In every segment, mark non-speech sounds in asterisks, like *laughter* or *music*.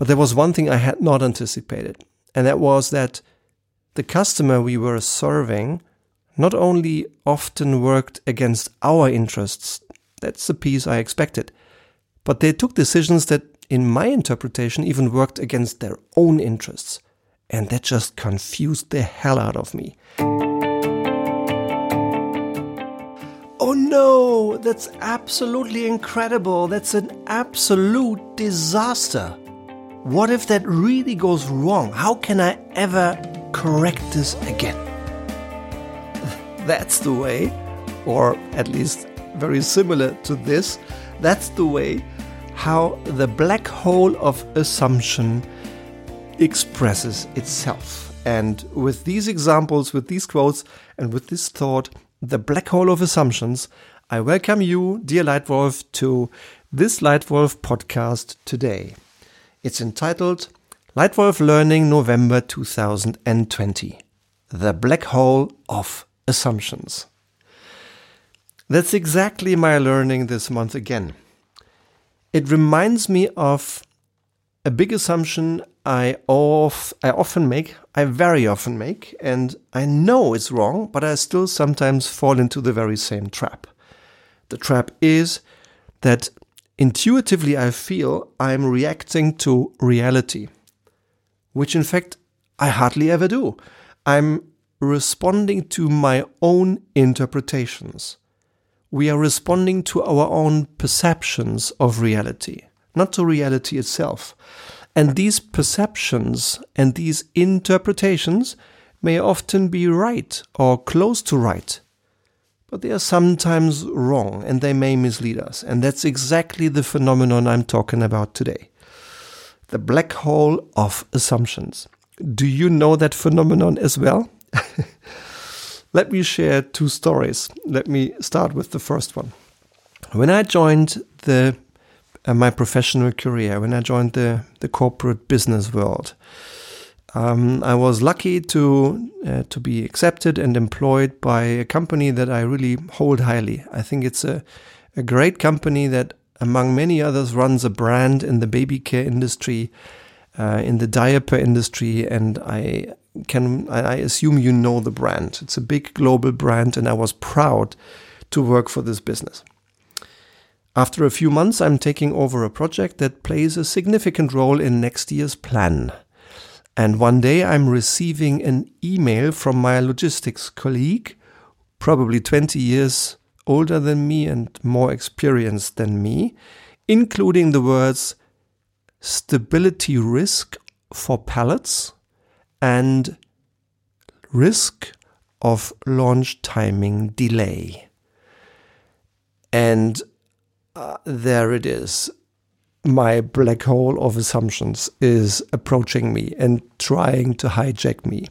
But there was one thing I had not anticipated, and that was that the customer we were serving not only often worked against our interests, that's the piece I expected, but they took decisions that, in my interpretation, even worked against their own interests. And that just confused the hell out of me. Oh no, that's absolutely incredible. That's an absolute disaster. What if that really goes wrong? How can I ever correct this again? *laughs* That's the way, or at least very similar to this, that's the way how the black hole of assumption expresses itself. And with these examples, with these quotes, and with this thought, the black hole of assumptions, I welcome you, dear Leitwolf, to this Leitwolf podcast today. It's entitled Leitwolf Learning November 2020 The Black Hole of Assumptions. That's exactly my learning this month again. It reminds me of a big assumption I, of, I often make, I very often make, and I know it's wrong, but I still sometimes fall into the very same trap. The trap is that intuitively I feel I'm reacting to reality, which in fact I hardly ever do. I'm responding to my own interpretations. We are responding to our own perceptions of reality, not to reality itself. And these perceptions and these interpretations may often be right or close to right, but they are sometimes wrong and they may mislead us. And that's exactly the phenomenon I'm talking about today the black hole of assumptions. Do you know that phenomenon as well? *laughs* Let me share two stories. Let me start with the first one. When I joined the uh, my professional career, when I joined the, the corporate business world. Um, I was lucky to uh, to be accepted and employed by a company that I really hold highly. I think it's a, a great company that, among many others, runs a brand in the baby care industry, uh, in the diaper industry, and I can I assume you know the brand. It's a big global brand, and I was proud to work for this business. After a few months, I'm taking over a project that plays a significant role in next year's plan. And one day I'm receiving an email from my logistics colleague, probably 20 years older than me and more experienced than me, including the words stability risk for pallets and risk of launch timing delay. And uh, there it is. My black hole of assumptions is approaching me and trying to hijack me.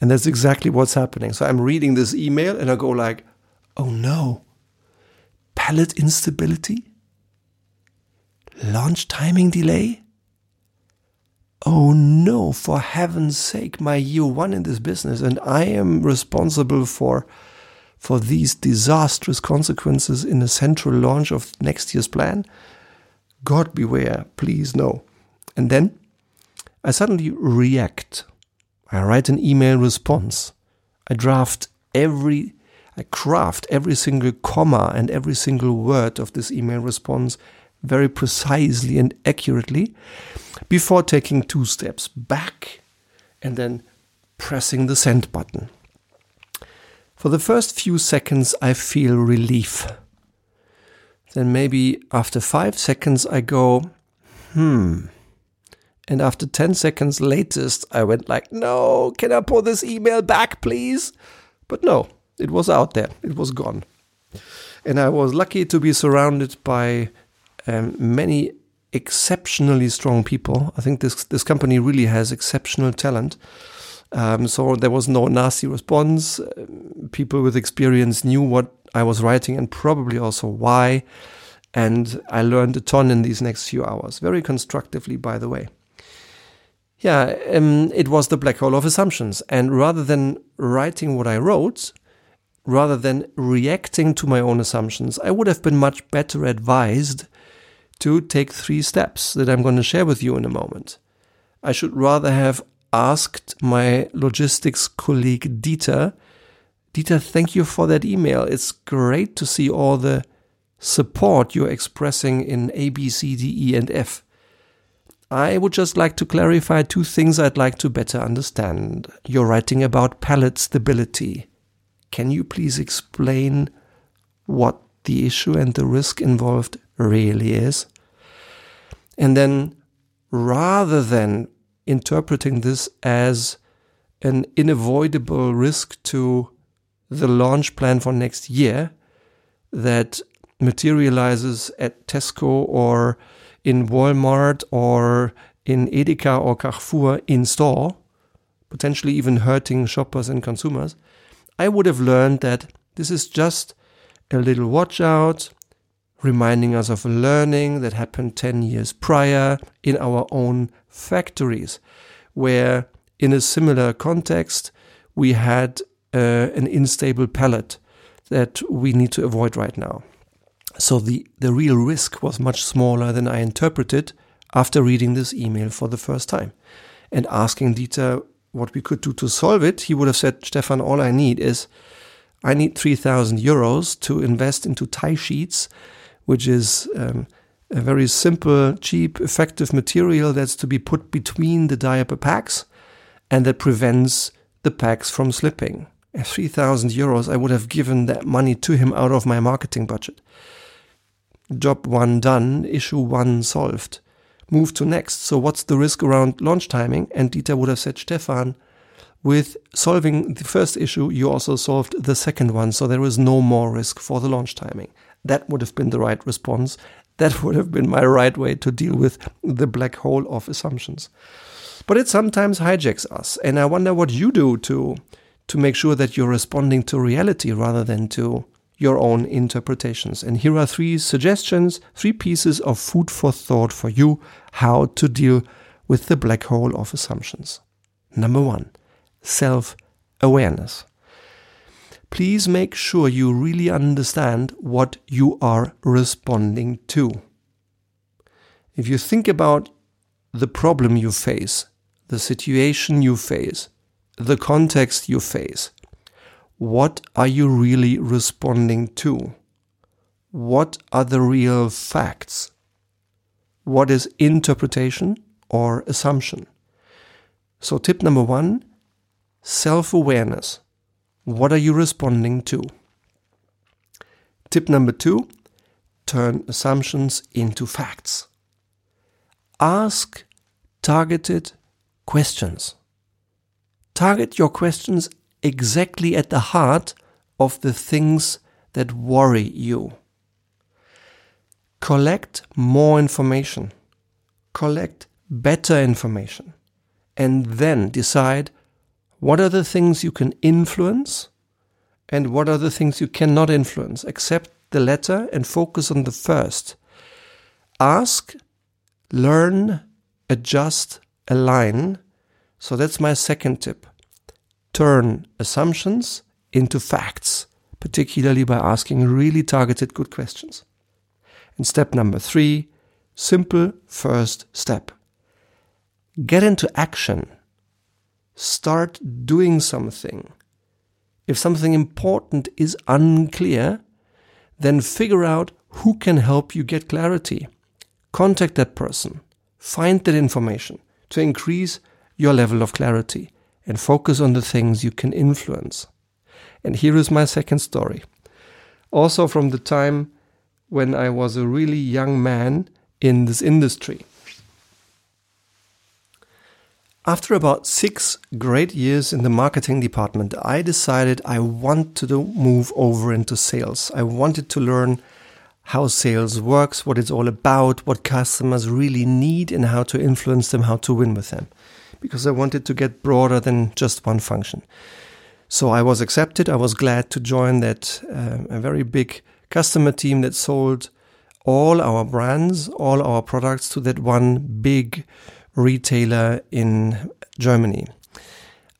And that's exactly what's happening. So I'm reading this email and I go like, oh no, pallet instability? Launch timing delay? Oh no, for heaven's sake, my year one in this business, and I am responsible for for these disastrous consequences in the central launch of next year's plan? God beware, please no. And then I suddenly react. I write an email response. I draft every, I craft every single comma and every single word of this email response very precisely and accurately before taking two steps back and then pressing the send button. For the first few seconds, I feel relief. Then maybe after five seconds, I go, hmm. And after 10 seconds latest, I went like, no, can I pull this email back, please? But no, it was out there. It was gone. And I was lucky to be surrounded by um, many exceptionally strong people. I think this, this company really has exceptional talent. Um, so there was no nasty response. People with experience knew what I was writing and probably also why. And I learned a ton in these next few hours, very constructively, by the way. Yeah, um, it was the black hole of assumptions. And rather than writing what I wrote, rather than reacting to my own assumptions, I would have been much better advised to take three steps that I'm going to share with you in a moment. I should rather have asked my logistics colleague Dieter. Dieter, thank you for that email. It's great to see all the support you're expressing in A, B, C, D, E, and F. I would just like to clarify two things I'd like to better understand. You're writing about pallet stability. Can you please explain what the issue and the risk involved really is? And then, rather than interpreting this as an unavoidable risk to the launch plan for next year that materializes at Tesco or in Walmart or in Edeka or Carrefour in store, potentially even hurting shoppers and consumers, I would have learned that this is just a little watch out, reminding us of a learning that happened 10 years prior in our own factories, where in a similar context, we had uh, an unstable pallet that we need to avoid right now. So the, the real risk was much smaller than I interpreted after reading this email for the first time. And asking Dieter what we could do to solve it, he would have said, Stefan, all I need is I need 3,000 euros to invest into tie sheets, which is um, a very simple, cheap, effective material that's to be put between the diaper packs and that prevents the packs from slipping. At 3,000 euros, I would have given that money to him out of my marketing budget job one done, issue one solved. Move to next. So what's the risk around launch timing? And Dieter would have said, Stefan, with solving the first issue, you also solved the second one. So there is no more risk for the launch timing. That would have been the right response. That would have been my right way to deal with the black hole of assumptions. But it sometimes hijacks us. And I wonder what you do to, to make sure that you're responding to reality rather than to your own interpretations. And here are three suggestions, three pieces of food for thought for you how to deal with the black hole of assumptions. Number one, self awareness. Please make sure you really understand what you are responding to. If you think about the problem you face, the situation you face, the context you face, what are you really responding to? What are the real facts? What is interpretation or assumption? So, tip number one self awareness. What are you responding to? Tip number two turn assumptions into facts. Ask targeted questions. Target your questions exactly at the heart of the things that worry you. Collect more information, collect better information, and then decide what are the things you can influence and what are the things you cannot influence. Accept the latter and focus on the first. Ask, learn, adjust, align. So that's my second tip turn assumptions into facts, particularly by asking really targeted good questions. And step number three, simple first step. Get into action. Start doing something. If something important is unclear, then figure out who can help you get clarity. Contact that person. Find that information to increase your level of clarity and focus on the things you can influence. And here is my second story. Also, from the time when I was a really young man in this industry. After about six great years in the marketing department, I decided I wanted to move over into sales. I wanted to learn how sales works, what it's all about, what customers really need, and how to influence them, how to win with them because I wanted to get broader than just one function. So I was accepted. I was glad to join that uh, a very big customer team that sold all our brands, all our products to that one big retailer in Germany.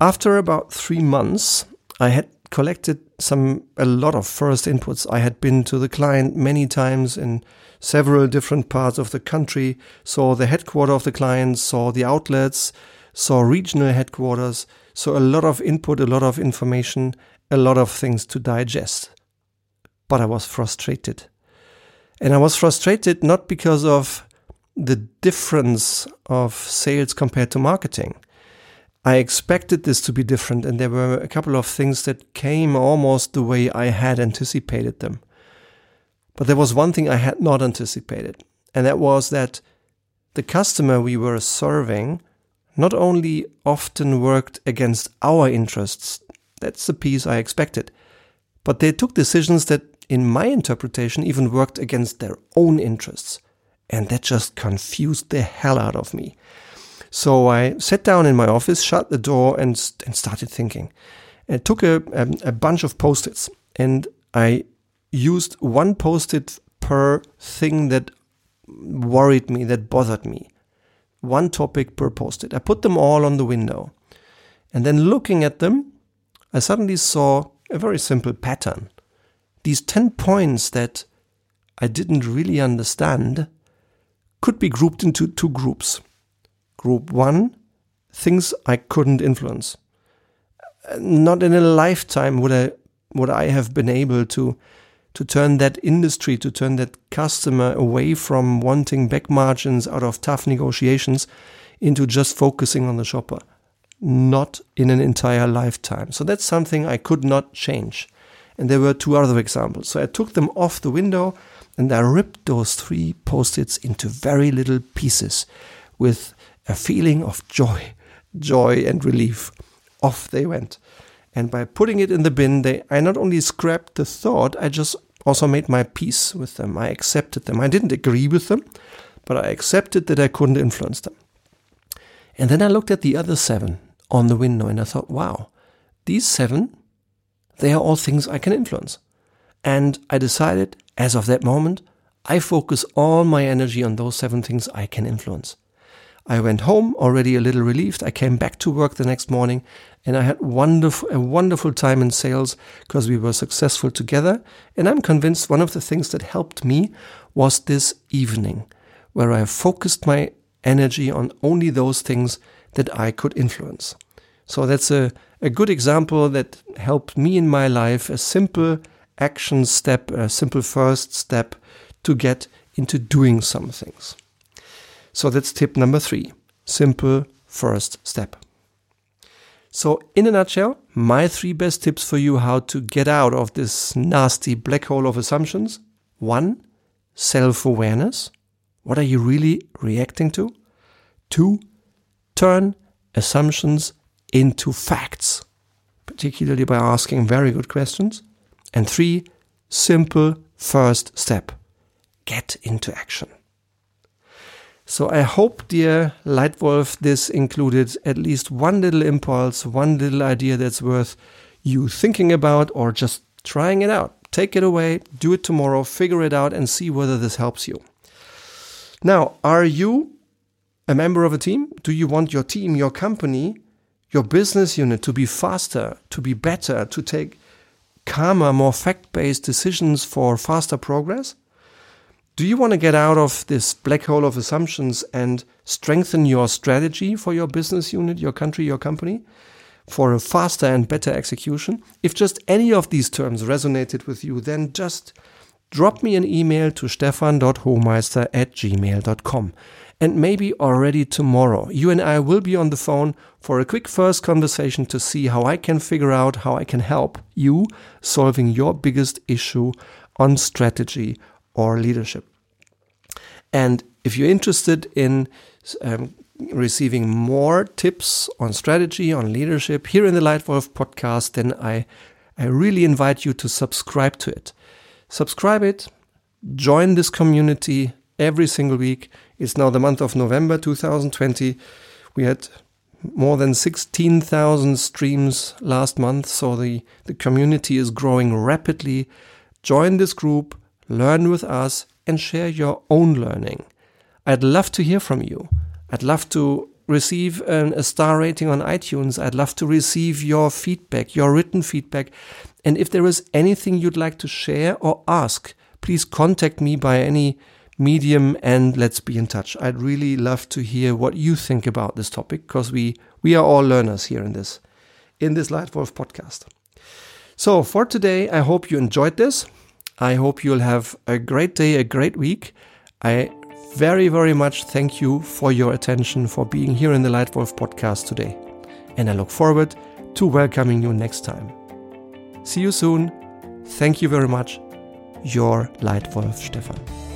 After about three months, I had collected some a lot of first inputs. I had been to the client many times in several different parts of the country, saw the headquarters of the client, saw the outlets, saw regional headquarters, so a lot of input, a lot of information, a lot of things to digest. But I was frustrated. And I was frustrated not because of the difference of sales compared to marketing. I expected this to be different, and there were a couple of things that came almost the way I had anticipated them. But there was one thing I had not anticipated, and that was that the customer we were serving not only often worked against our interests, that's the piece I expected, but they took decisions that, in my interpretation, even worked against their own interests. And that just confused the hell out of me. So I sat down in my office, shut the door, and, and started thinking. I took a, a, a bunch of post its and I used one post it per thing that worried me, that bothered me. One topic per post it. I put them all on the window. And then looking at them, I suddenly saw a very simple pattern. These 10 points that I didn't really understand could be grouped into two groups. Group one, things I couldn't influence. Uh, not in a lifetime would I would I have been able to to turn that industry, to turn that customer away from wanting back margins out of tough negotiations into just focusing on the shopper. Not in an entire lifetime. So that's something I could not change. And there were two other examples. So I took them off the window and I ripped those three post its into very little pieces with a feeling of joy, joy and relief. Off they went. And by putting it in the bin, they, I not only scrapped the thought, I just also made my peace with them. I accepted them. I didn't agree with them, but I accepted that I couldn't influence them. And then I looked at the other seven on the window and I thought, wow, these seven, they are all things I can influence. And I decided, as of that moment, I focus all my energy on those seven things I can influence. I went home already a little relieved. I came back to work the next morning and I had wonderful, a wonderful time in sales because we were successful together. And I'm convinced one of the things that helped me was this evening where I focused my energy on only those things that I could influence. So that's a, a good example that helped me in my life, a simple action step, a simple first step to get into doing some things. So that's tip number three simple first step. So, in a nutshell, my three best tips for you how to get out of this nasty black hole of assumptions. One, self awareness. What are you really reacting to? Two, turn assumptions into facts, particularly by asking very good questions. And three, simple first step get into action. So I hope, dear Leitwolf, this included at least one little impulse, one little idea that's worth you thinking about or just trying it out. Take it away, do it tomorrow, figure it out, and see whether this helps you. Now, are you a member of a team? Do you want your team, your company, your business unit to be faster, to be better, to take calmer, more fact based decisions for faster progress? Do you want to get out of this black hole of assumptions and strengthen your strategy for your business unit, your country, your company for a faster and better execution? If just any of these terms resonated with you, then just drop me an email to stefan.homeister at gmail.com. And maybe already tomorrow, you and I will be on the phone for a quick first conversation to see how I can figure out how I can help you solving your biggest issue on strategy or leadership. And if you're interested in um, receiving more tips on strategy, on leadership here in the Leitwolf podcast, then I, I really invite you to subscribe to it. Subscribe it, join this community every single week. It's now the month of November 2020. We had more than 16,000 streams last month, so the, the community is growing rapidly. Join this group, learn with us, and share your own learning. I'd love to hear from you. I'd love to receive an, a star rating on iTunes. I'd love to receive your feedback, your written feedback. And if there is anything you'd like to share or ask, please contact me by any medium and let's be in touch. I'd really love to hear what you think about this topic because we, we are all learners here in this, in this Leitwolf podcast. So for today, I hope you enjoyed this. I hope you'll have a great day, a great week. I very, very much thank you for your attention, for being here in the Leitwolf podcast today. And I look forward to welcoming you next time. See you soon. Thank you very much. Your Leitwolf Stefan.